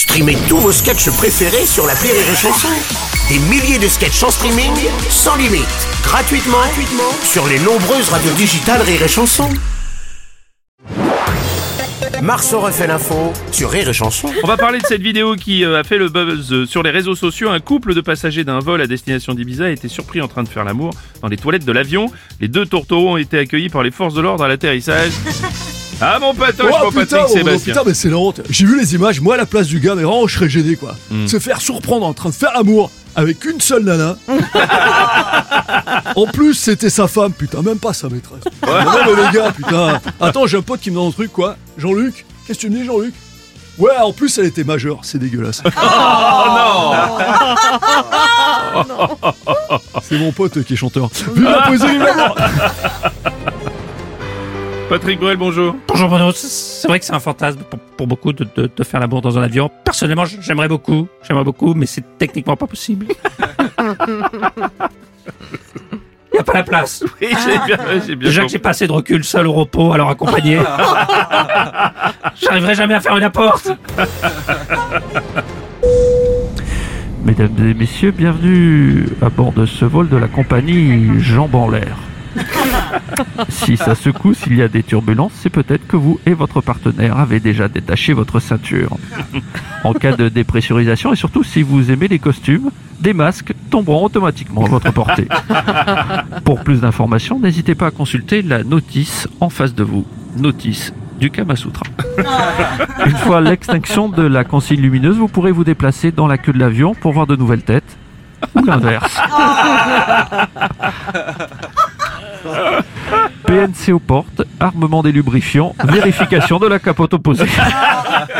Streamez tous vos sketchs préférés sur la Rire et Chanson. Des milliers de sketchs en streaming, sans limite, gratuitement, gratuitement sur les nombreuses radios digitales Rire et Chanson. Marceau refait l'info sur Rire et Chanson. On va parler de cette vidéo qui euh, a fait le buzz euh, sur les réseaux sociaux. Un couple de passagers d'un vol à destination d'Ibiza a été surpris en train de faire l'amour dans les toilettes de l'avion. Les deux tourtereaux ont été accueillis par les forces de l'ordre à l'atterrissage. Ah mon patoche, mon Oh putain, Patrick oh, Sébastien. putain, mais c'est la honte. J'ai vu les images, moi à la place du gars, mais vraiment je serais gêné quoi. Hmm. Se faire surprendre en train de faire amour avec une seule nana. en plus, c'était sa femme, putain, même pas sa maîtresse. Non, mais les gars, putain. Attends, j'ai un pote qui me donne un truc quoi. Jean-Luc, qu'est-ce que tu me dis, Jean-Luc? Ouais, en plus elle était majeure, c'est dégueulasse. Oh c'est mon pote qui est chanteur. Vive la poésie, Patrick Bruel, bonjour. Bonjour Bruno, c'est- vrai que c'est un fantasme pour, pour beaucoup de, de- de faire l'amour dans un avion. Personnellement, j'aimerais beaucoup, j'aimerais beaucoup, mais c'est techniquement pas possible. Il n'y a pas la place. Oui, j'ai bien, j'ai bien Déjà que j'ai pas assez de recul seul au repos, alors accompagné. J'arriverai jamais à faire une apporte. Mesdames et messieurs, bienvenue à bord de ce vol de la compagnie Jambes en l'air. Si ça secoue, s'il y a des turbulences, c'est peut-être que vous et votre partenaire avez déjà détaché votre ceinture. En cas de dépressurisation et surtout si vous aimez les costumes, des masques tomberont automatiquement à votre portée. Pour plus d'informations, n'hésitez pas à consulter la notice en face de vous. Notice du Kama Sutra. Une fois l'extinction de la consigne lumineuse, vous pourrez vous déplacer dans la queue de l'avion pour voir de nouvelles têtes. Ou l'inverse. PNC aux portes, armement des lubrifiants, vérification de la capote opposée.